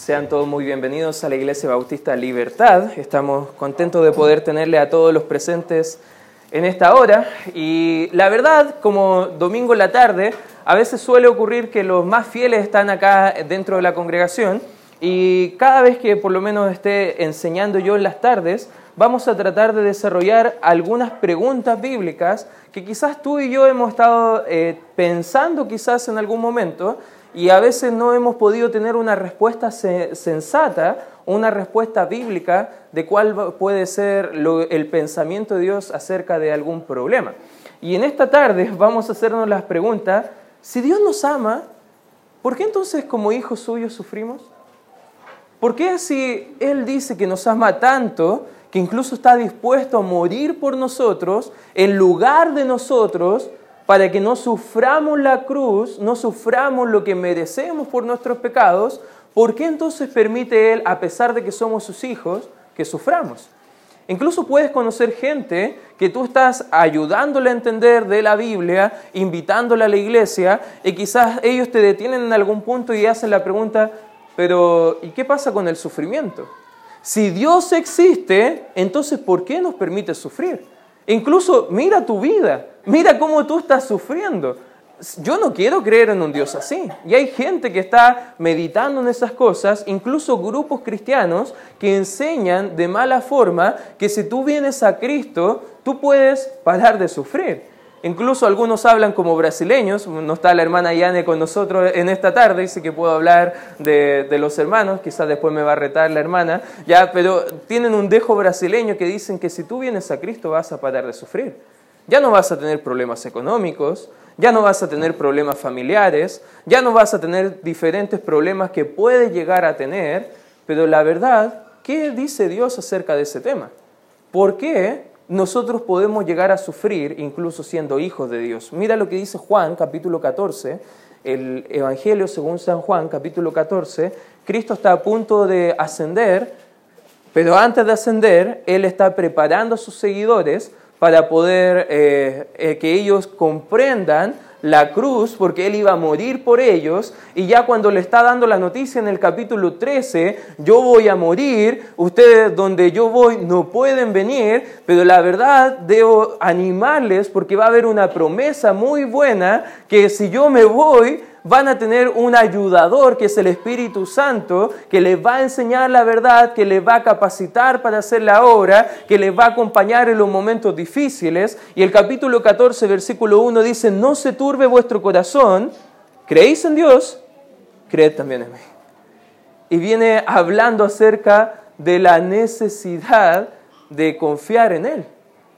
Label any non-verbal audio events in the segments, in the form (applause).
Sean todos muy bienvenidos a la Iglesia Bautista Libertad. Estamos contentos de poder tenerle a todos los presentes en esta hora. Y la verdad, como domingo en la tarde, a veces suele ocurrir que los más fieles están acá dentro de la congregación. Y cada vez que por lo menos esté enseñando yo en las tardes, vamos a tratar de desarrollar algunas preguntas bíblicas que quizás tú y yo hemos estado eh, pensando quizás en algún momento y a veces no hemos podido tener una respuesta sensata, una respuesta bíblica de cuál puede ser el pensamiento de Dios acerca de algún problema. Y en esta tarde (laughs) vamos a hacernos las preguntas, si Dios nos ama, ¿por qué entonces como hijos suyos sufrimos? ¿Por qué si Él dice que nos ama tanto, que incluso está dispuesto a morir por nosotros, en lugar de nosotros, para que no suframos la cruz, no suframos lo que merecemos por nuestros pecados, ¿por qué entonces permite Él, a pesar de que somos sus hijos, que suframos? Incluso puedes conocer gente que tú estás ayudándole a entender de la Biblia, invitándole a la iglesia, y quizás ellos te detienen en algún punto y hacen la pregunta, pero ¿y qué pasa con el sufrimiento? Si Dios existe, entonces ¿por qué nos permite sufrir? Incluso mira tu vida, mira cómo tú estás sufriendo. Yo no quiero creer en un Dios así. Y hay gente que está meditando en esas cosas, incluso grupos cristianos que enseñan de mala forma que si tú vienes a Cristo, tú puedes parar de sufrir. Incluso algunos hablan como brasileños, no está la hermana Yane con nosotros en esta tarde, dice que puedo hablar de, los hermanos, quizás después me va a retar la hermana, ya, pero tienen un dejo brasileño que dicen que si tú vienes a Cristo vas a parar de sufrir. Ya no vas a tener problemas económicos, ya no vas a tener problemas familiares, ya no vas a tener diferentes problemas que puedes llegar a tener, pero la verdad, ¿qué dice Dios acerca de ese tema? ¿Por qué nosotros podemos llegar a sufrir incluso siendo hijos de Dios. Mira lo que dice Juan capítulo 14, el Evangelio según San Juan capítulo 14, Cristo está a punto de ascender, pero antes de ascender, Él está preparando a sus seguidores para poder eh, eh, que ellos comprendan la cruz porque Él iba a morir por ellos y ya cuando le está dando la noticia en el capítulo 13, yo voy a morir, ustedes donde yo voy no pueden venir, pero la verdad debo animarles porque va a haber una promesa muy buena que si yo me voy, van a tener un ayudador que es el Espíritu Santo, que les va a enseñar la verdad, que les va a capacitar para hacer la obra, que les va a acompañar en los momentos difíciles. Y el capítulo 14, versículo 1 dice, no se turbe vuestro corazón, creéis en Dios, creed también en mí. Y viene hablando acerca de la necesidad de confiar en Él,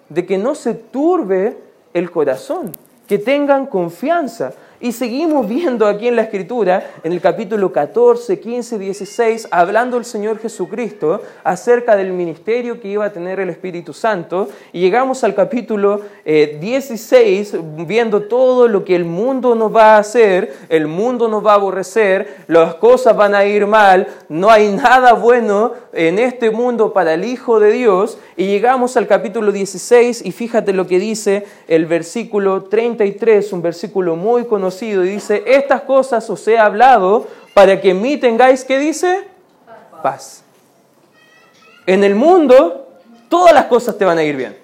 de que no se turbe el corazón, que tengan confianza. Y seguimos viendo aquí en la Escritura, en el capítulo 14, 15, 16, hablando el Señor Jesucristo acerca del ministerio que iba a tener el Espíritu Santo. Y llegamos al capítulo 16, eh, viendo todo lo que el mundo nos va a hacer, el mundo nos va a aborrecer, las cosas van a ir mal, no hay nada bueno en este mundo para el Hijo de Dios. Y llegamos al capítulo 16 y fíjate lo que dice el versículo 33, un versículo muy conocido y dice, estas cosas os he hablado para que en mí tengáis, ¿qué dice? Paz. En el mundo todas las cosas te van a ir bien.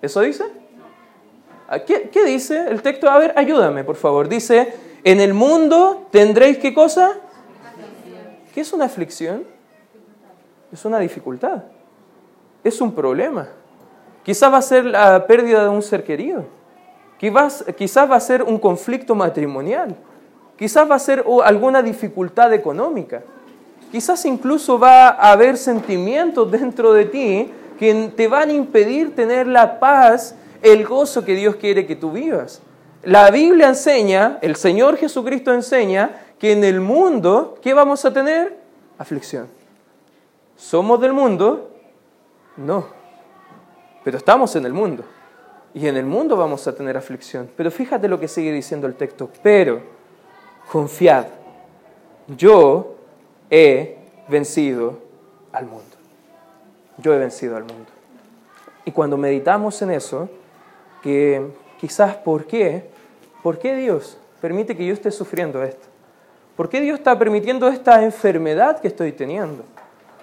¿Eso dice? Ah, ¿Qué, ¿Qué, dice el texto? A ver, ayúdame, por favor. Dice, en el mundo tendréis qué cosa? ¿Qué es una aflicción? Es una dificultad. Es un problema. Quizás va a ser la pérdida de un ser querido. Quizás, va a ser un conflicto matrimonial, quizás va a ser alguna dificultad económica, quizás incluso va a haber sentimientos dentro de ti que te van a impedir tener la paz, el gozo que Dios quiere que tú vivas. La Biblia enseña, el Señor Jesucristo enseña que en el mundo, ¿qué vamos a tener? Aflicción. ¿Somos del mundo? No, pero estamos en el mundo y en el mundo vamos a tener aflicción. Pero fíjate lo que sigue diciendo el texto. Pero confiad, yo he vencido al mundo. Yo he vencido al mundo. Y cuando meditamos en eso, que quizás por qué, ¿por qué Dios permite que yo esté sufriendo esto? ¿Por qué Dios está permitiendo esta enfermedad que estoy teniendo?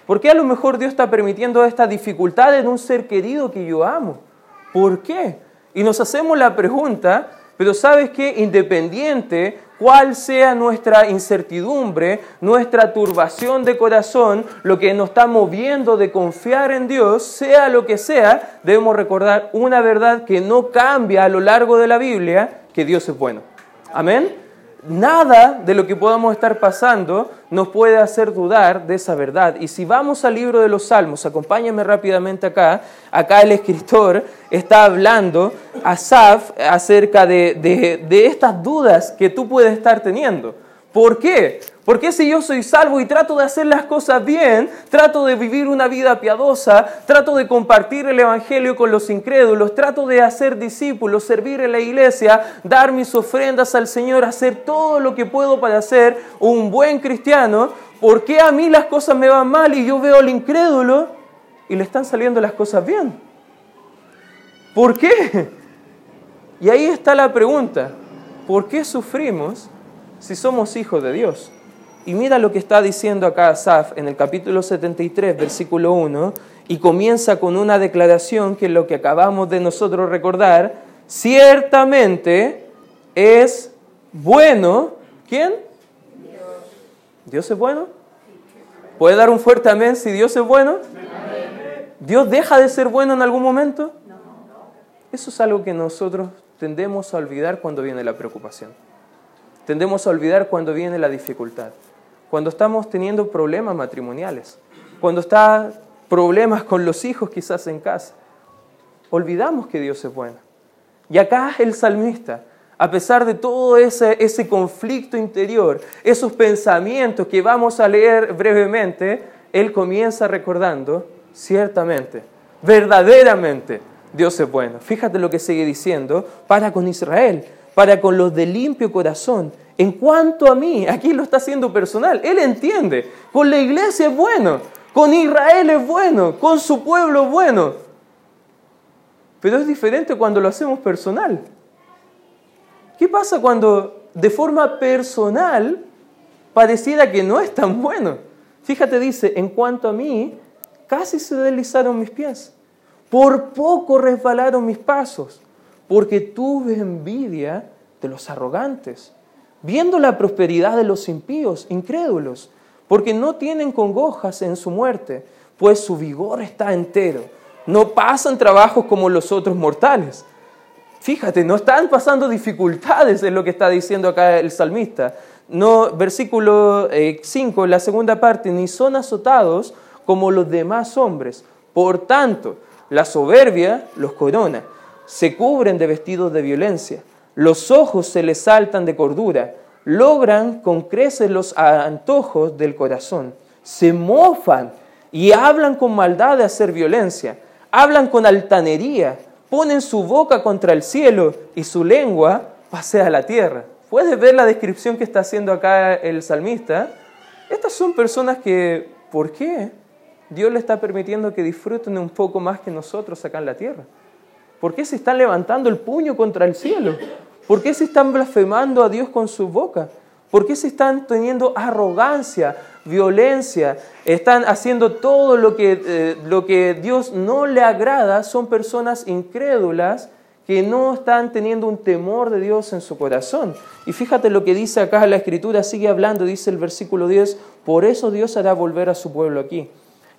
¿Por qué a lo mejor Dios está permitiendo esta dificultad en un ser querido que yo amo? ¿Por qué? Y nos hacemos la pregunta, pero sabes que independiente cuál sea nuestra incertidumbre, nuestra turbación de corazón, lo que nos está moviendo de confiar en Dios, sea lo que sea, debemos recordar una verdad que no cambia a lo largo de la Biblia, que Dios es bueno. Amén. Nada de lo que podamos estar pasando nos puede hacer dudar de esa verdad. Y si vamos al libro de los Salmos, acompáñame rápidamente acá, acá el escritor está hablando a Saf acerca de, de estas dudas que tú puedes estar teniendo. ¿Por qué? Porque si yo soy salvo y trato de hacer las cosas bien, trato de vivir una vida piadosa, trato de compartir el Evangelio con los incrédulos, trato de hacer discípulos, servir en la iglesia, dar mis ofrendas al Señor, hacer todo lo que puedo para ser un buen cristiano, ¿por qué a mí las cosas me van mal y yo veo al incrédulo y le están saliendo las cosas bien? ¿Por qué? Y ahí está la pregunta, ¿por qué sufrimos? si somos hijos de Dios. Y mira lo que está diciendo acá Asaf en el capítulo 73, versículo 1, y comienza con una declaración que es lo que acabamos de nosotros recordar, ciertamente es bueno. ¿Quién? Dios. ¿Dios es bueno? ¿Puede dar un fuerte amén si Dios es bueno? ¿Dios deja de ser bueno en algún momento? Eso es algo que nosotros tendemos a olvidar cuando viene la preocupación. Tendemos a olvidar cuando viene la dificultad, cuando estamos teniendo problemas matrimoniales, cuando está problemas con los hijos quizás en casa. Olvidamos que Dios es bueno. Y acá el salmista, a pesar de todo ese, ese conflicto interior, esos pensamientos que vamos a leer brevemente, él comienza recordando, ciertamente, verdaderamente, Dios es bueno. Fíjate lo que sigue diciendo para con Israel para con los de limpio corazón. En cuanto a mí, aquí lo está haciendo personal, él entiende, con la iglesia es bueno, con Israel es bueno, con su pueblo es bueno. Pero es diferente cuando lo hacemos personal. ¿Qué pasa cuando de forma personal pareciera que no es tan bueno? Fíjate, dice, en cuanto a mí, casi se deslizaron mis pies, por poco resbalaron mis pasos porque tuve envidia de los arrogantes, viendo la prosperidad de los impíos, incrédulos, porque no tienen congojas en su muerte, pues su vigor está entero. No pasan trabajos como los otros mortales. Fíjate, no están pasando dificultades, es lo que está diciendo acá el salmista. No, versículo 5, eh, la segunda parte, ni son azotados como los demás hombres. Por tanto, la soberbia los corona se cubren de vestidos de violencia, los ojos se les saltan de cordura, logran con creces los antojos del corazón, se mofan y hablan con maldad de hacer violencia, hablan con altanería, ponen su boca contra el cielo y su lengua pasea la tierra. ¿Puedes ver la descripción que está haciendo acá el salmista? Estas son personas que, ¿por qué? Dios le está permitiendo que disfruten un poco más que nosotros acá en la tierra. ¿Por qué se están levantando el puño contra el cielo? ¿Por qué se están blasfemando a Dios con su boca? ¿Por qué se están teniendo arrogancia, violencia? Están haciendo todo lo que, eh, lo que Dios no le agrada. Son personas incrédulas que no están teniendo un temor de Dios en su corazón. Y fíjate lo que dice acá la escritura, sigue hablando, dice el versículo 10, por eso Dios hará volver a su pueblo aquí,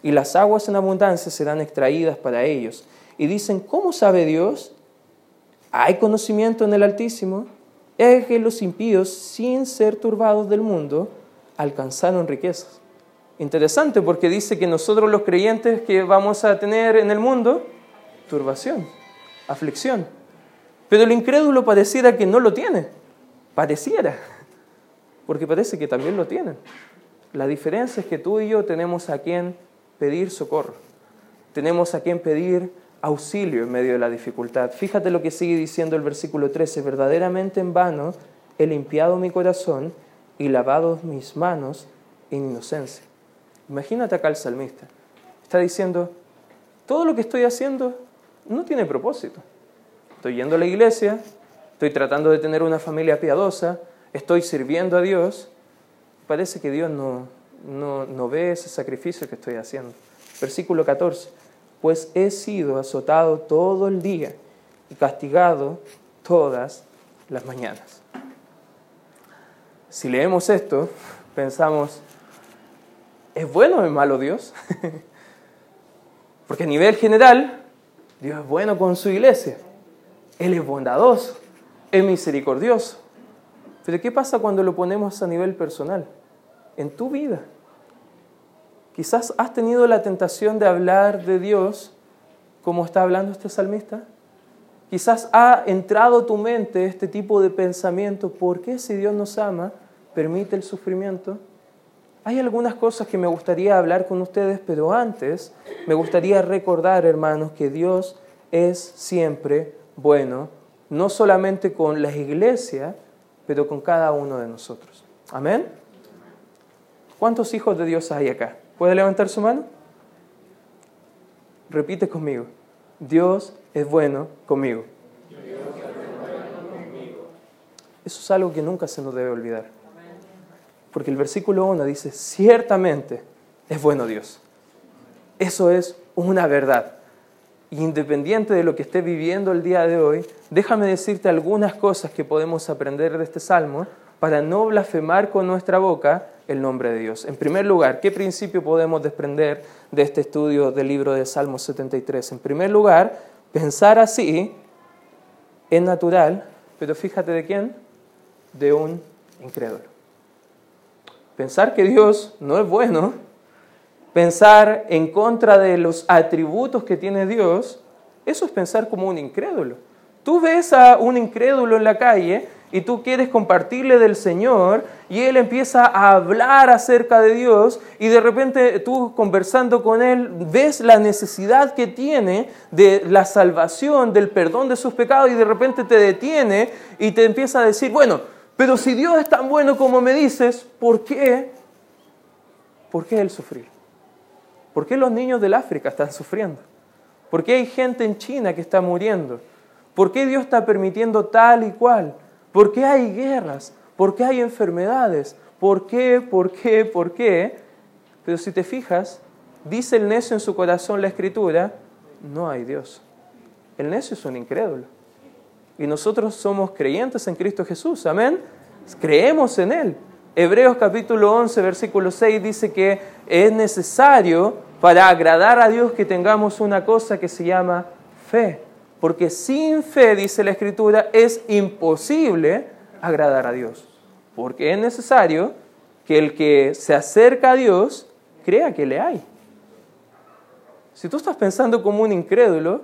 y las aguas en abundancia serán extraídas para ellos y dicen, ¿cómo sabe Dios? ¿Hay conocimiento en el Altísimo? Es que los impíos, sin ser turbados del mundo, alcanzaron riquezas. Interesante porque dice que nosotros los creyentes que vamos a tener en el mundo, turbación, aflicción. Pero el incrédulo pareciera que no lo tiene. Pareciera. Porque parece que también lo tienen. La diferencia es que tú y yo tenemos a quien pedir socorro. Tenemos a quien pedir auxilio en medio de la dificultad. Fíjate lo que sigue diciendo el versículo 13, verdaderamente en vano he limpiado mi corazón y lavado mis manos en inocencia. Imagínate acá el salmista. Está diciendo, todo lo que estoy haciendo no tiene propósito. Estoy yendo a la iglesia, estoy tratando de tener una familia piadosa, estoy sirviendo a Dios, parece que Dios no, no, no ve ese sacrificio que estoy haciendo. Versículo 14, pues he sido azotado todo el día y castigado todas las mañanas. Si leemos esto, pensamos, ¿es bueno o es malo Dios? (laughs) Porque a nivel general, Dios es bueno con su iglesia. Él es bondadoso, es misericordioso. Pero ¿qué pasa cuando lo ponemos a nivel personal? En tu vida. Quizás has tenido la tentación de hablar de Dios como está hablando este salmista. Quizás ha entrado tu mente este tipo de pensamiento, ¿por qué si Dios nos ama permite el sufrimiento? Hay algunas cosas que me gustaría hablar con ustedes, pero antes me gustaría recordar, hermanos, que Dios es siempre bueno, no solamente con la iglesia, pero con cada uno de nosotros. Amén. ¿Cuántos hijos de Dios hay acá? ¿Puede levantar su mano? Repite conmigo. Dios es bueno conmigo. Eso es algo que nunca se nos debe olvidar. Porque el versículo 1 dice, ciertamente es bueno Dios. Eso es una verdad. Independiente de lo que esté viviendo el día de hoy, déjame decirte algunas cosas que podemos aprender de este salmo para no blasfemar con nuestra boca el nombre de Dios. En primer lugar, ¿qué principio podemos desprender de este estudio del libro de Salmos 73? En primer lugar, pensar así es natural, pero fíjate de quién, de un incrédulo. Pensar que Dios no es bueno, pensar en contra de los atributos que tiene Dios, eso es pensar como un incrédulo. Tú ves a un incrédulo en la calle y tú quieres compartirle del Señor y Él empieza a hablar acerca de Dios y de repente tú conversando con Él ves la necesidad que tiene de la salvación, del perdón de sus pecados y de repente te detiene y te empieza a decir, bueno, pero si Dios es tan bueno como me dices, ¿por qué? ¿Por qué Él sufrir? ¿Por qué los niños del África están sufriendo? ¿Por qué hay gente en China que está muriendo? ¿Por qué Dios está permitiendo tal y cual? ¿Por qué hay guerras? ¿Por qué hay enfermedades? ¿Por qué? ¿Por qué? ¿Por qué? Pero si te fijas, dice el necio en su corazón la escritura, no hay Dios. El necio es un incrédulo. Y nosotros somos creyentes en Cristo Jesús, amén. Creemos en Él. Hebreos capítulo 11, versículo 6 dice que es necesario para agradar a Dios que tengamos una cosa que se llama fe. Porque sin fe, dice la Escritura, es imposible agradar a Dios. Porque es necesario que el que se acerca a Dios crea que le hay. Si tú estás pensando como un incrédulo,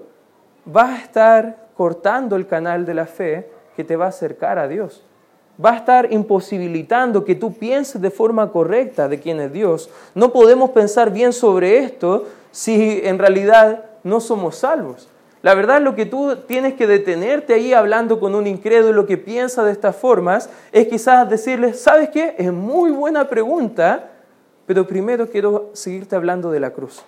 vas a estar cortando el canal de la fe que te va a acercar a Dios. Va a estar imposibilitando que tú pienses de forma correcta de quién es Dios. No podemos pensar bien sobre esto si en realidad no somos salvos. La verdad lo que tú tienes que detenerte ahí hablando con un incrédulo que piensa de estas formas es quizás decirle, ¿sabes qué? Es muy buena pregunta, pero primero quiero seguirte hablando de la cruz,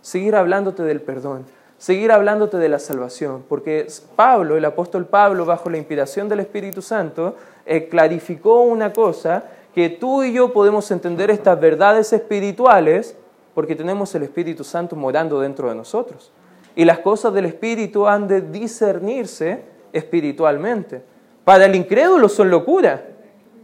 seguir hablándote del perdón, seguir hablándote de la salvación, porque Pablo, el apóstol Pablo, bajo la inspiración del Espíritu Santo, eh, clarificó una cosa, que tú y yo podemos entender estas verdades espirituales porque tenemos el Espíritu Santo morando dentro de nosotros. Y las cosas del Espíritu han de discernirse espiritualmente. Para el incrédulo son locura,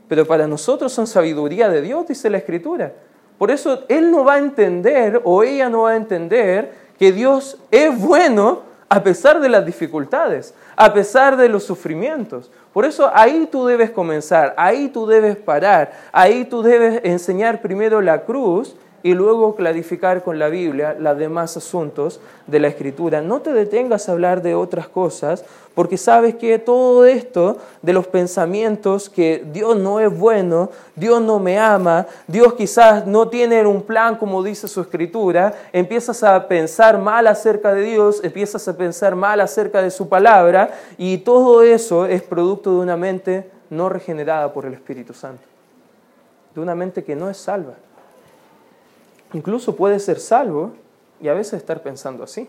pero para nosotros son sabiduría de Dios, dice la Escritura. Por eso él no va a entender o ella no va a entender que Dios es bueno a pesar de las dificultades, a pesar de los sufrimientos. Por eso ahí tú debes comenzar, ahí tú debes parar, ahí tú debes enseñar primero la cruz y luego clarificar con la Biblia los demás asuntos de la Escritura. No te detengas a hablar de otras cosas, porque sabes que todo esto de los pensamientos que Dios no es bueno, Dios no me ama, Dios quizás no tiene un plan como dice su Escritura, empiezas a pensar mal acerca de Dios, empiezas a pensar mal acerca de su palabra, y todo eso es producto de una mente no regenerada por el Espíritu Santo, de una mente que no es salva incluso puede ser salvo y a veces estar pensando así.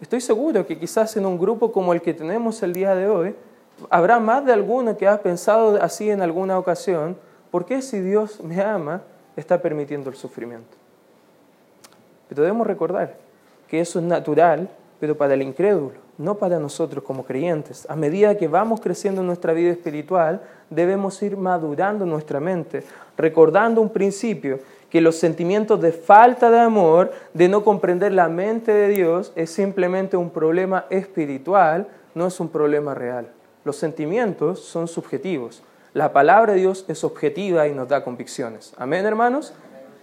Estoy seguro que quizás en un grupo como el que tenemos el día de hoy, habrá más de alguno que ha pensado así en alguna ocasión, ¿por qué si Dios me ama está permitiendo el sufrimiento? Pero debemos recordar que eso es natural, pero para el incrédulo, no para nosotros como creyentes. A medida que vamos creciendo en nuestra vida espiritual, debemos ir madurando nuestra mente, recordando un principio, que los sentimientos de falta de amor, de no comprender la mente de Dios, es simplemente un problema espiritual, no es un problema real. Los sentimientos son subjetivos. La palabra de Dios es objetiva y nos da convicciones. Amén, hermanos.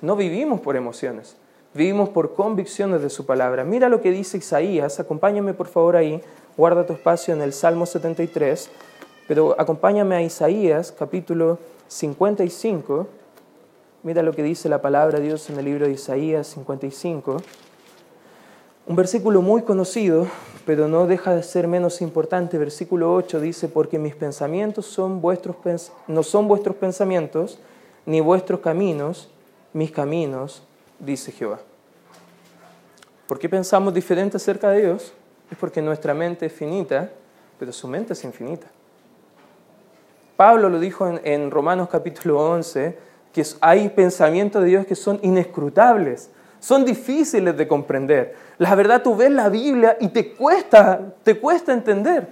No vivimos por emociones, vivimos por convicciones de su palabra. Mira lo que dice Isaías, acompáñame por favor ahí, guarda tu espacio en el Salmo 73, pero acompáñame a Isaías capítulo 55. Mira lo que dice la palabra de Dios en el libro de Isaías 55. Un versículo muy conocido, pero no deja de ser menos importante. Versículo 8 dice, porque mis pensamientos son vuestros, no son vuestros pensamientos, ni vuestros caminos, mis caminos, dice Jehová. ¿Por qué pensamos diferente acerca de Dios? Es porque nuestra mente es finita, pero su mente es infinita. Pablo lo dijo en, Romanos capítulo 11, que hay pensamientos de Dios que son inescrutables, son difíciles de comprender. La verdad, tú ves la Biblia y te cuesta, te cuesta entender.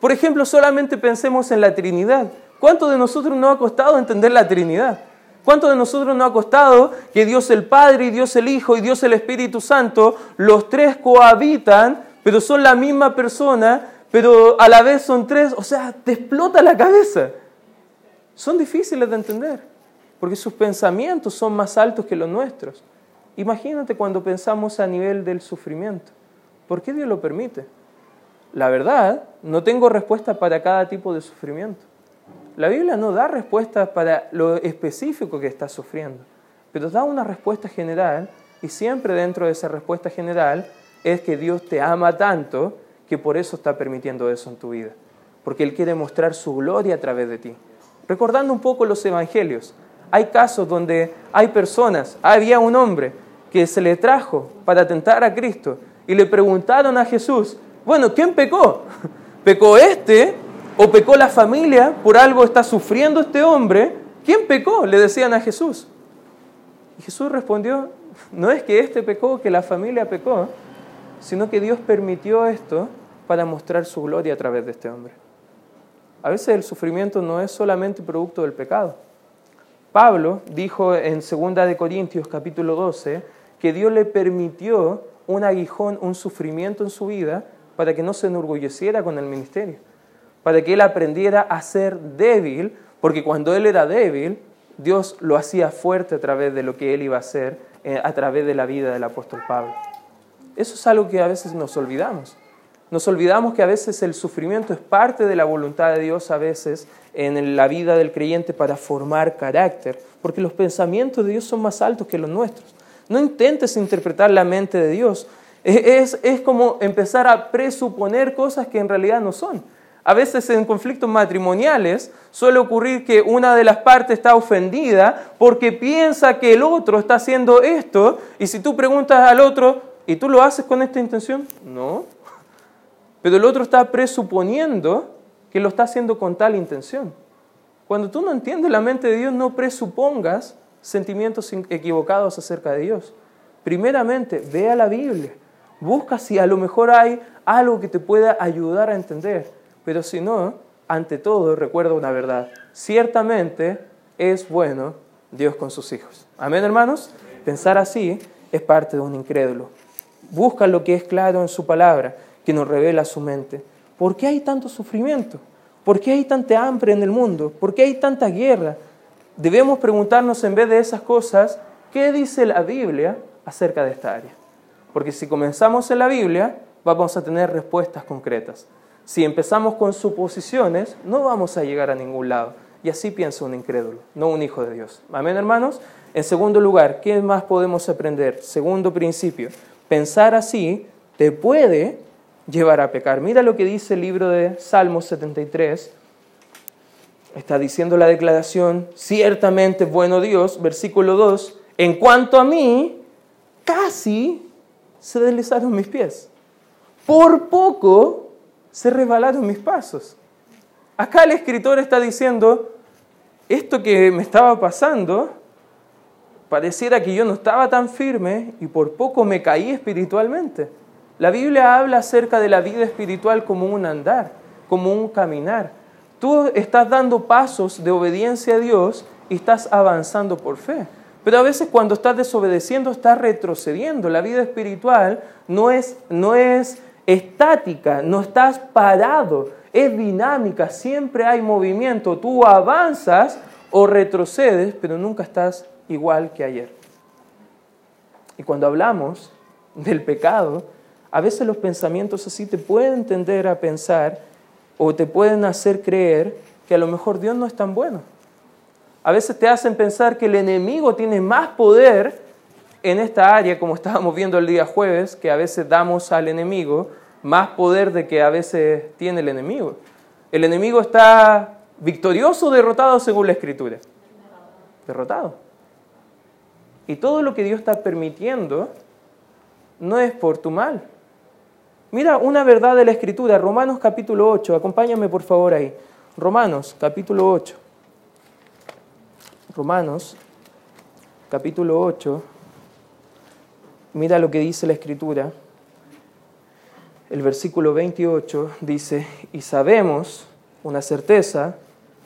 Por ejemplo, solamente pensemos en la Trinidad. ¿Cuánto de nosotros nos ha costado entender la Trinidad? ¿Cuánto de nosotros nos ha costado que Dios el Padre y Dios el Hijo y Dios el Espíritu Santo, los tres cohabitan, pero son la misma persona, pero a la vez son tres? O sea, te explota la cabeza. Son difíciles de entender, porque sus pensamientos son más altos que los nuestros. Imagínate cuando pensamos a nivel del sufrimiento. ¿Por qué Dios lo permite? La verdad, no tengo respuesta para cada tipo de sufrimiento. La Biblia no da respuestas para lo específico que estás sufriendo, pero da una respuesta general y siempre dentro de esa respuesta general es que Dios te ama tanto que por eso está permitiendo eso en tu vida, porque Él quiere mostrar su gloria a través de ti. Recordando un poco los evangelios, hay casos donde hay personas, había un hombre que se le trajo para atentar a Cristo y le preguntaron a Jesús, bueno, ¿quién pecó? (laughs) ¿Pecó este o pecó la familia? ¿Por algo está sufriendo este hombre? ¿Quién pecó? Le decían a Jesús. Y Jesús respondió, no es que este pecó, que la familia pecó, sino que Dios permitió esto para mostrar su gloria a través de este hombre. A veces el sufrimiento no es solamente producto del pecado. Pablo dijo en 2 de Corintios capítulo 12 que Dios le permitió un aguijón, un sufrimiento en su vida para que no se enorgulleciera con el ministerio, para que él aprendiera a ser débil, porque cuando él era débil, Dios lo hacía fuerte a través de lo que él iba a hacer, eh, a través de la vida del apóstol Pablo. Eso es algo que a veces nos olvidamos. Nos olvidamos que a veces el sufrimiento es parte de la voluntad de Dios a veces en la vida del creyente para formar carácter, porque los pensamientos de Dios son más altos que los nuestros. No intentes interpretar la mente de Dios. Es, es como empezar a presuponer cosas que en realidad no son. A veces en conflictos matrimoniales suele ocurrir que una de las partes está ofendida porque piensa que el otro está haciendo esto y si tú preguntas al otro, ¿y tú lo haces con esta intención? No. Pero el otro está presuponiendo que lo está haciendo con tal intención. Cuando tú no entiendes la mente de Dios, no presupongas sentimientos equivocados acerca de Dios. Primeramente, ve a la Biblia, busca si a lo mejor hay algo que te pueda ayudar a entender, pero si no, ante todo recuerda una verdad. Ciertamente es bueno Dios con sus hijos. Amén, hermanos. Pensar así es parte de un incrédulo. Busca lo que es claro en su palabra, que nos revela su mente. ¿Por qué hay tanto sufrimiento? ¿Por qué hay tanta hambre en el mundo? ¿Por qué hay tanta guerra? debemos preguntarnos en vez de esas cosas, ¿qué dice la Biblia acerca de esta área? Porque si comenzamos en la Biblia, vamos a tener respuestas concretas. Si empezamos con suposiciones, no vamos a llegar a ningún lado. Y así piensa un incrédulo, no un hijo de Dios. Amén, hermanos. En segundo lugar, ¿qué más podemos aprender? Segundo principio, pensar así te puede llevar a pecar. Mira lo que dice el libro de Salmos 73, está diciendo la declaración, ciertamente bueno Dios, versículo 2, en cuanto a mí, casi se deslizaron mis pies. Por poco se resbalaron mis pasos. Acá el escritor está diciendo, esto que me estaba pasando, pareciera que yo no estaba tan firme y por poco me caí espiritualmente. La Biblia habla acerca de la vida espiritual como un andar, como un caminar. Tú estás dando pasos de obediencia a Dios y estás avanzando por fe. Pero a veces cuando estás desobedeciendo estás retrocediendo. La vida espiritual no es, no es estática, no estás parado, es dinámica, siempre hay movimiento. Tú avanzas o retrocedes, pero nunca estás igual que ayer. Y cuando hablamos del pecado, a veces los pensamientos así te pueden tender a pensar o te pueden hacer creer que a lo mejor Dios no es tan bueno. A veces te hacen pensar que el enemigo tiene más poder en esta área, como estábamos viendo el día jueves, que a veces damos al enemigo más poder de que a veces tiene el enemigo. El enemigo está victorioso o derrotado según la escritura. Derrotado. Y todo lo que Dios está permitiendo no es por tu mal. Mira una verdad de la escritura, Romanos capítulo 8, acompáñame por favor ahí. Romanos capítulo 8. Romanos capítulo 8. Mira lo que dice la escritura. El versículo 28 dice, y sabemos una certeza,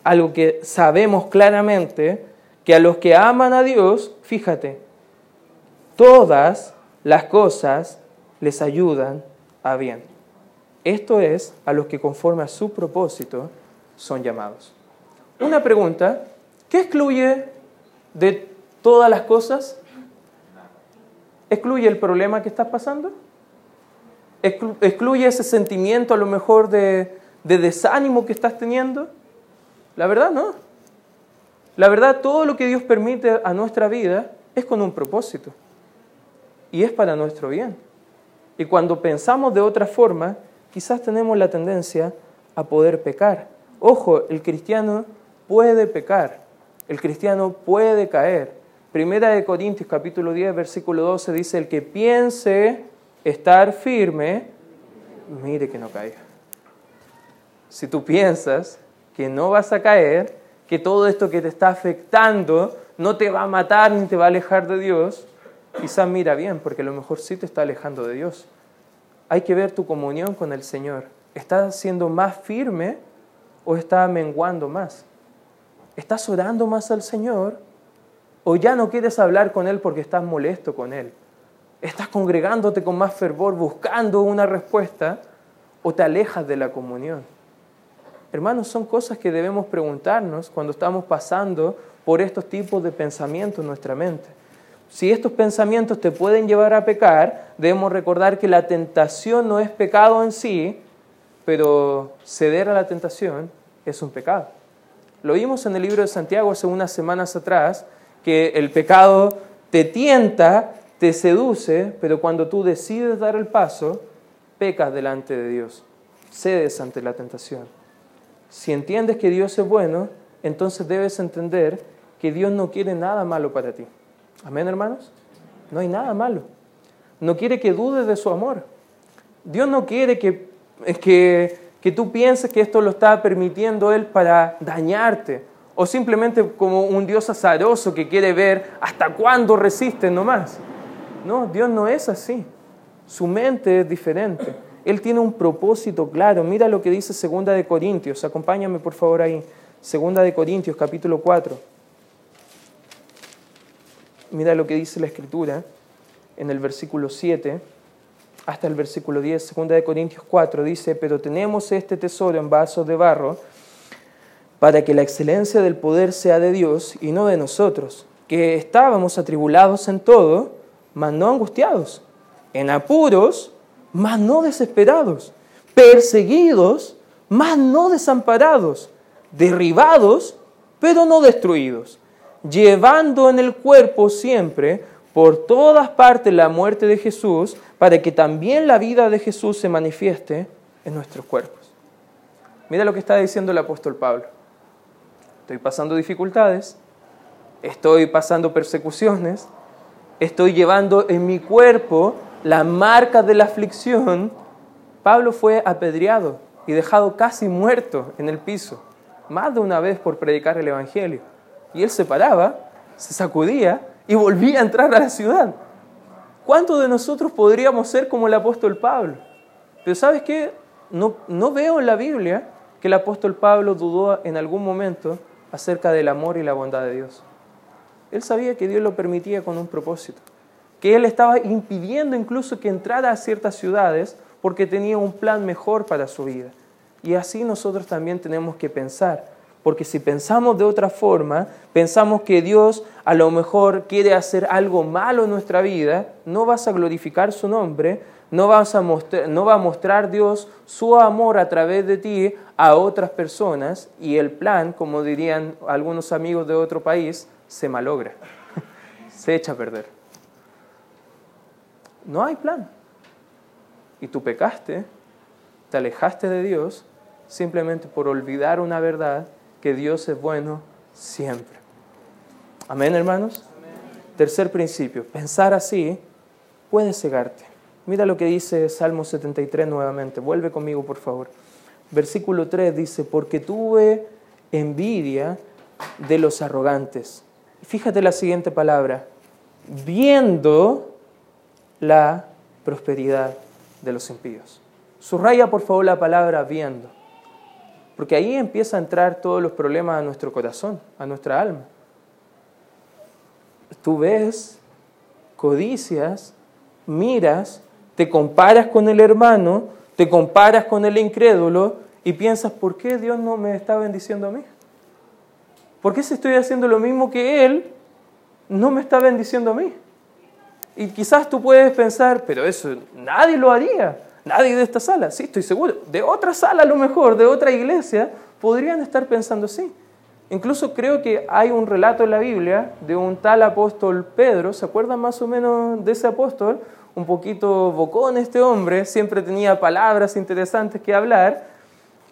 algo que sabemos claramente, que a los que aman a Dios, fíjate, todas las cosas les ayudan a bien. Esto es a los que conforme a su propósito son llamados. Una pregunta, ¿qué excluye de todas las cosas? ¿Excluye el problema que estás pasando? ¿Excluye ese sentimiento a lo mejor de, de desánimo que estás teniendo? La verdad no. La verdad, todo lo que Dios permite a nuestra vida es con un propósito y es para nuestro bien. Y cuando pensamos de otra forma, quizás tenemos la tendencia a poder pecar. Ojo, el cristiano puede pecar, el cristiano puede caer. Primera de Corintios capítulo 10, versículo 12 dice, el que piense estar firme, mire que no caiga. Si tú piensas que no vas a caer, que todo esto que te está afectando no te va a matar ni te va a alejar de Dios, quizás mira bien, porque a lo mejor sí te está alejando de Dios. Hay que ver tu comunión con el Señor. ¿Estás siendo más firme o estás menguando más? ¿Estás orando más al Señor o ya no quieres hablar con Él porque estás molesto con Él? ¿Estás congregándote con más fervor buscando una respuesta o te alejas de la comunión? Hermanos, son cosas que debemos preguntarnos cuando estamos pasando por estos tipos de pensamientos en nuestra mente. Si estos pensamientos te pueden llevar a pecar, debemos recordar que la tentación no es pecado en sí, pero ceder a la tentación es un pecado. Lo vimos en el libro de Santiago hace unas semanas atrás, que el pecado te tienta, te seduce, pero cuando tú decides dar el paso, pecas delante de Dios, cedes ante la tentación. Si entiendes que Dios es bueno, entonces debes entender que Dios no quiere nada malo para ti. Amén, hermanos. No hay nada malo. No quiere que dudes de su amor. Dios no quiere que, que, que tú pienses que esto lo está permitiendo Él para dañarte o simplemente como un Dios azaroso que quiere ver hasta cuándo resiste nomás. No, Dios no es así. Su mente es diferente. Él tiene un propósito claro. Mira lo que dice Segunda de Corintios. Acompáñame por favor ahí. Segunda de Corintios, capítulo 4. Mira lo que dice la Escritura en el versículo 7 hasta el versículo 10, segunda de Corintios 4, dice, pero tenemos este tesoro en vasos de barro para que la excelencia del poder sea de Dios y no de nosotros, que estábamos atribulados en todo, mas no angustiados, en apuros, mas no desesperados, perseguidos, mas no desamparados, derribados, pero no destruidos llevando en el cuerpo siempre por todas partes la muerte de Jesús, para que también la vida de Jesús se manifieste en nuestros cuerpos. Mira lo que está diciendo el apóstol Pablo. Estoy pasando dificultades, estoy pasando persecuciones, estoy llevando en mi cuerpo la marca de la aflicción. Pablo fue apedreado y dejado casi muerto en el piso, más de una vez por predicar el Evangelio. Y él se paraba, se sacudía y volvía a entrar a la ciudad. ¿Cuántos de nosotros podríamos ser como el apóstol Pablo? Pero ¿sabes qué? No, no veo en la Biblia que el apóstol Pablo dudó en algún momento acerca del amor y la bondad de Dios. Él sabía que Dios lo permitía con un propósito, que Él estaba impidiendo incluso que entrara a ciertas ciudades porque tenía un plan mejor para su vida. Y así nosotros también tenemos que pensar, porque si pensamos de otra forma, pensamos que Dios a lo mejor quiere hacer algo malo en nuestra vida, no vas a glorificar su nombre, no, vas a mostrar, no va a mostrar Dios su amor a través de ti a otras personas y el plan, como dirían algunos amigos de otro país, se malogra, (laughs) se echa a perder. No hay plan. Y tú pecaste, te alejaste de Dios simplemente por olvidar una verdad que Dios es bueno siempre. Amén, hermanos. Tercer principio, pensar así puede cegarte. Mira lo que dice Salmo 73 nuevamente. Vuelve conmigo, por favor. Versículo 3 dice, porque tuve envidia de los arrogantes. Fíjate la siguiente palabra, viendo la prosperidad de los impíos. Subraya por favor la palabra viendo, porque ahí empieza a entrar todos los problemas a nuestro corazón, a nuestra alma. Tú ves, codicias, miras te comparas con el hermano, te comparas con el incrédulo y piensas, ¿por qué Dios no me está bendiciendo a mí? ¿Por qué si estoy haciendo lo mismo que Él, no me está bendiciendo a mí? Y quizás tú puedes pensar, pero eso nadie lo haría, nadie de esta sala, sí, estoy seguro, de otra sala a lo mejor, de otra iglesia, podrían estar pensando así. Incluso creo que hay un relato en la Biblia de un tal apóstol Pedro, ¿se acuerdan más o menos de ese apóstol? Un poquito bocón este hombre, siempre tenía palabras interesantes que hablar,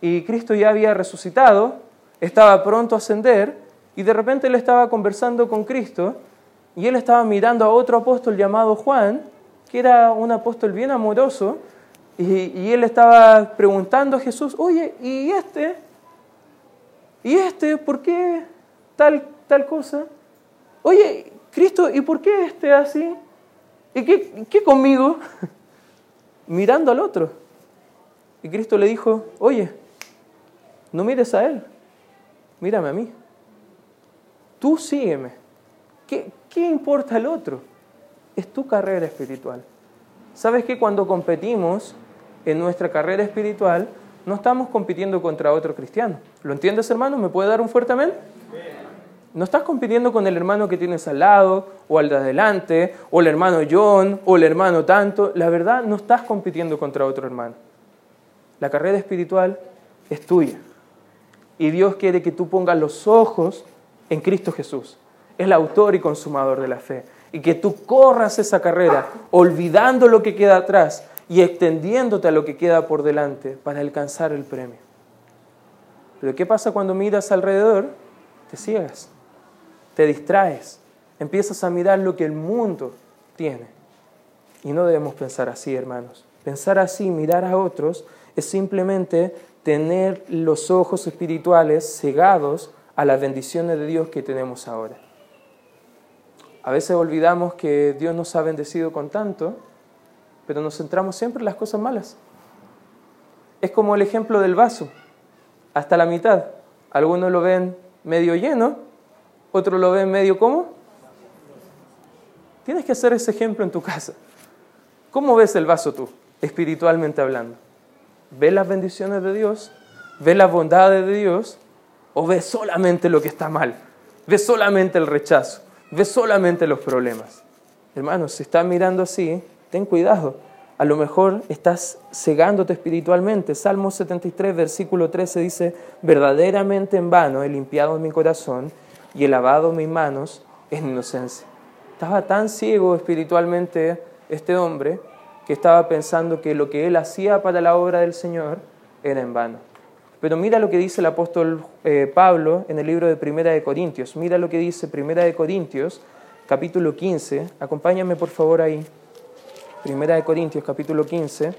y Cristo ya había resucitado, estaba pronto a ascender, y de repente él estaba conversando con Cristo, y él estaba mirando a otro apóstol llamado Juan, que era un apóstol bien amoroso, y, él estaba preguntando a Jesús, oye, ¿y este? ¿Y este? ¿Por qué tal, tal cosa? Oye, Cristo, ¿y por qué este así? ¿Y qué, conmigo? (laughs) Mirando al otro. Y Cristo le dijo, oye, no mires a él, mírame a mí. Tú sígueme. ¿Qué, ¿Qué, importa el otro? Es tu carrera espiritual. ¿Sabes que cuando competimos en nuestra carrera espiritual, no estamos compitiendo contra otro cristiano? ¿Lo entiendes, hermano? ¿Me puede dar un fuerte amén? No estás compitiendo con el hermano que tienes al lado, o al de adelante, o el hermano John, o el hermano tanto. La verdad, no estás compitiendo contra otro hermano. La carrera espiritual es tuya. Y Dios quiere que tú pongas los ojos en Cristo Jesús. Es el autor y consumador de la fe. Y que tú corras esa carrera, olvidando lo que queda atrás y extendiéndote a lo que queda por delante para alcanzar el premio. Pero ¿qué pasa cuando miras alrededor? Te ciegas te distraes, empiezas a mirar lo que el mundo tiene. Y no debemos pensar así, hermanos. Pensar así, mirar a otros, es simplemente tener los ojos espirituales cegados a las bendiciones de Dios que tenemos ahora. A veces olvidamos que Dios nos ha bendecido con tanto, pero nos centramos siempre en las cosas malas. Es como el ejemplo del vaso, hasta la mitad. Algunos lo ven medio lleno otro lo ve medio como. Tienes que hacer ese ejemplo en tu casa. ¿Cómo ves el vaso tú, espiritualmente hablando? ¿Ves las bendiciones de Dios? ¿Ves las bondades de Dios? ¿O ves solamente lo que está mal? ¿Ves solamente el rechazo? ¿Ves solamente los problemas? Hermanos, si estás mirando así, ten cuidado. A lo mejor estás cegándote espiritualmente. Salmo 73, versículo 13 dice, verdaderamente en vano he limpiado mi corazón y he lavado mis manos en inocencia. Estaba tan ciego espiritualmente este hombre que estaba pensando que lo que él hacía para la obra del Señor era en vano. Pero mira lo que dice el apóstol eh, Pablo en el libro de Primera de Corintios. Mira lo que dice Primera de Corintios, capítulo 15. Acompáñame por favor ahí. Primera de Corintios, capítulo 15.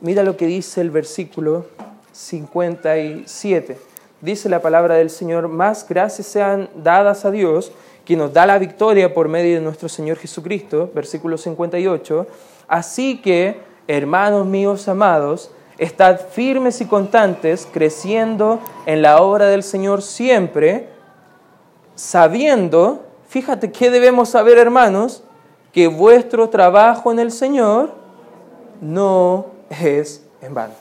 Mira lo que dice el versículo 57. Dice la palabra del Señor, más gracias sean dadas a Dios, quien nos da la victoria por medio de nuestro Señor Jesucristo, versículo 58. Así que, hermanos míos amados, estad firmes y constantes, creciendo en la obra del Señor siempre, sabiendo, fíjate qué debemos saber, hermanos, que vuestro trabajo en el Señor no es en vano.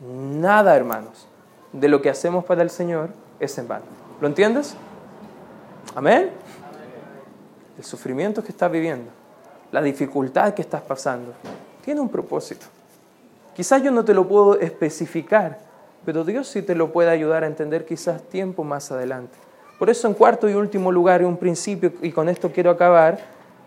Nada, hermanos, de lo que hacemos para el Señor es en vano. ¿Lo entiendes? Amén. El sufrimiento que estás viviendo, la dificultad que estás pasando, tiene un propósito. Quizás yo no te lo puedo especificar, pero Dios sí te lo puede ayudar a entender quizás tiempo más adelante. Por eso en cuarto y último lugar, un principio, y con esto quiero acabar,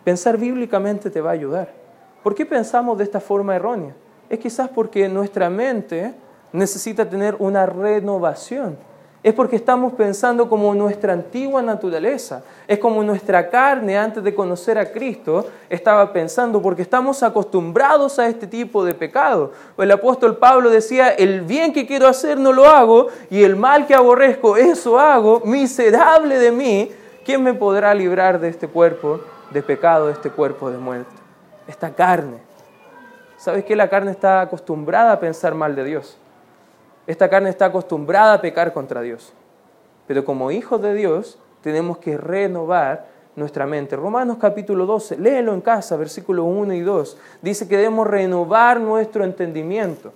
pensar bíblicamente te va a ayudar. ¿Por qué pensamos de esta forma errónea? Es quizás porque nuestra mente necesita tener una renovación es porque estamos pensando como nuestra antigua naturaleza, es como nuestra carne antes de conocer a Cristo estaba pensando, porque estamos acostumbrados a este tipo de pecado. El apóstol Pablo decía, el bien que quiero hacer no lo hago y el mal que aborrezco, eso hago, miserable de mí, ¿quién me podrá librar de este cuerpo de pecado, de este cuerpo de muerte? Esta carne. ¿Sabes que la carne está acostumbrada a pensar mal de Dios? Esta carne está acostumbrada a pecar contra Dios. Pero como hijos de Dios tenemos que renovar nuestra mente. Romanos capítulo 12, léelo en casa, versículos 1 y 2. Dice que debemos renovar nuestro entendimiento.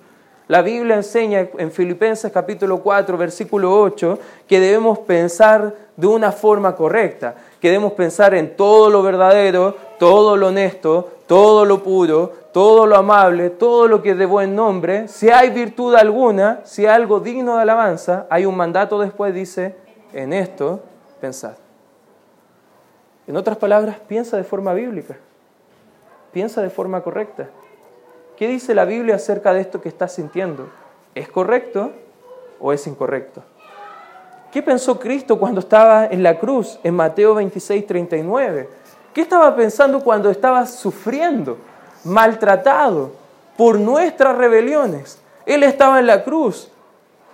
La Biblia enseña en Filipenses capítulo 4, versículo 8, que debemos pensar de una forma correcta, que debemos pensar en todo lo verdadero, todo lo honesto, todo lo puro, todo lo amable, todo lo que es de buen nombre, si hay virtud alguna, si hay algo digno de alabanza, hay un mandato después, dice, en esto pensad. En otras palabras, piensa de forma bíblica, piensa de forma correcta. ¿Qué dice la Biblia acerca de esto que estás sintiendo? ¿Es correcto o es incorrecto? ¿Qué pensó Cristo cuando estaba en la cruz en Mateo 26, 39? ¿Qué estaba pensando cuando estaba sufriendo, maltratado por nuestras rebeliones? Él estaba en la cruz.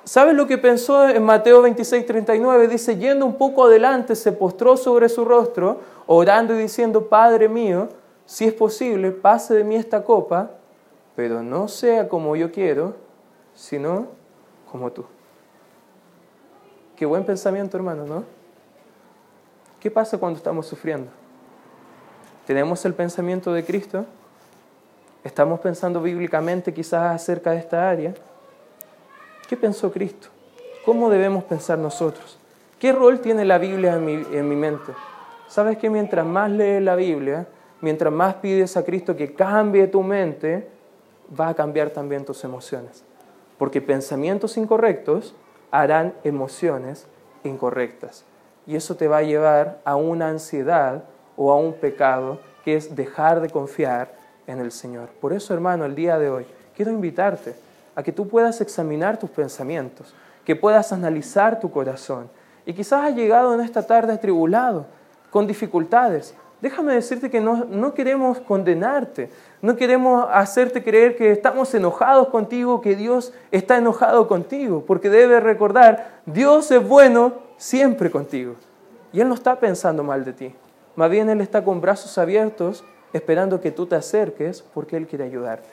¿Sabes lo que pensó en Mateo 26, 39? Dice, yendo un poco adelante, se postró sobre su rostro, orando y diciendo, Padre mío, si es posible, pase de mí esta copa, pero no sea como yo quiero, sino como tú. Qué buen pensamiento, hermano, ¿no? ¿Qué pasa cuando estamos sufriendo? ¿Tenemos el pensamiento de Cristo? ¿Estamos pensando bíblicamente quizás acerca de esta área? ¿Qué pensó Cristo? ¿Cómo debemos pensar nosotros? ¿Qué rol tiene la Biblia en mi, en mi mente? ¿Sabes que mientras más lees la Biblia, mientras más pides a Cristo que cambie tu mente, va a cambiar también tus emociones? Porque pensamientos incorrectos harán emociones incorrectas. Y eso te va a llevar a una ansiedad o a un pecado que es dejar de confiar en el Señor. Por eso, hermano, el día de hoy quiero invitarte a que tú puedas examinar tus pensamientos, que puedas analizar tu corazón. Y quizás has llegado en esta tarde atribulado, con dificultades. Déjame decirte que no, no queremos condenarte, no queremos hacerte creer que estamos enojados contigo, que Dios está enojado contigo, porque debes recordar, Dios es bueno siempre contigo. Y Él no está pensando mal de ti. Más bien Él está con brazos abiertos esperando que tú te acerques porque Él quiere ayudarte.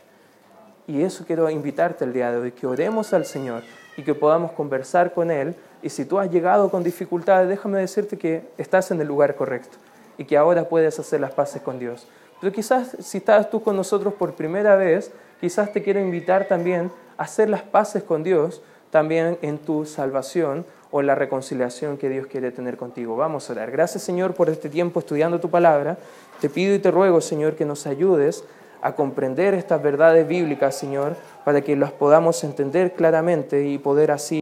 Y eso quiero invitarte el día de hoy, que oremos al Señor y que podamos conversar con Él. Y si tú has llegado con dificultades, déjame decirte que estás en el lugar correcto y que ahora puedes hacer las paces con Dios. Pero quizás si estás tú con nosotros por primera vez, quizás te quiero invitar también a hacer las paces con Dios también en tu salvación o la reconciliación que Dios quiere tener contigo. Vamos a orar. Gracias Señor por este tiempo estudiando tu palabra. Te pido y te ruego Señor que nos ayudes a comprender estas verdades bíblicas Señor para que las podamos entender claramente y poder así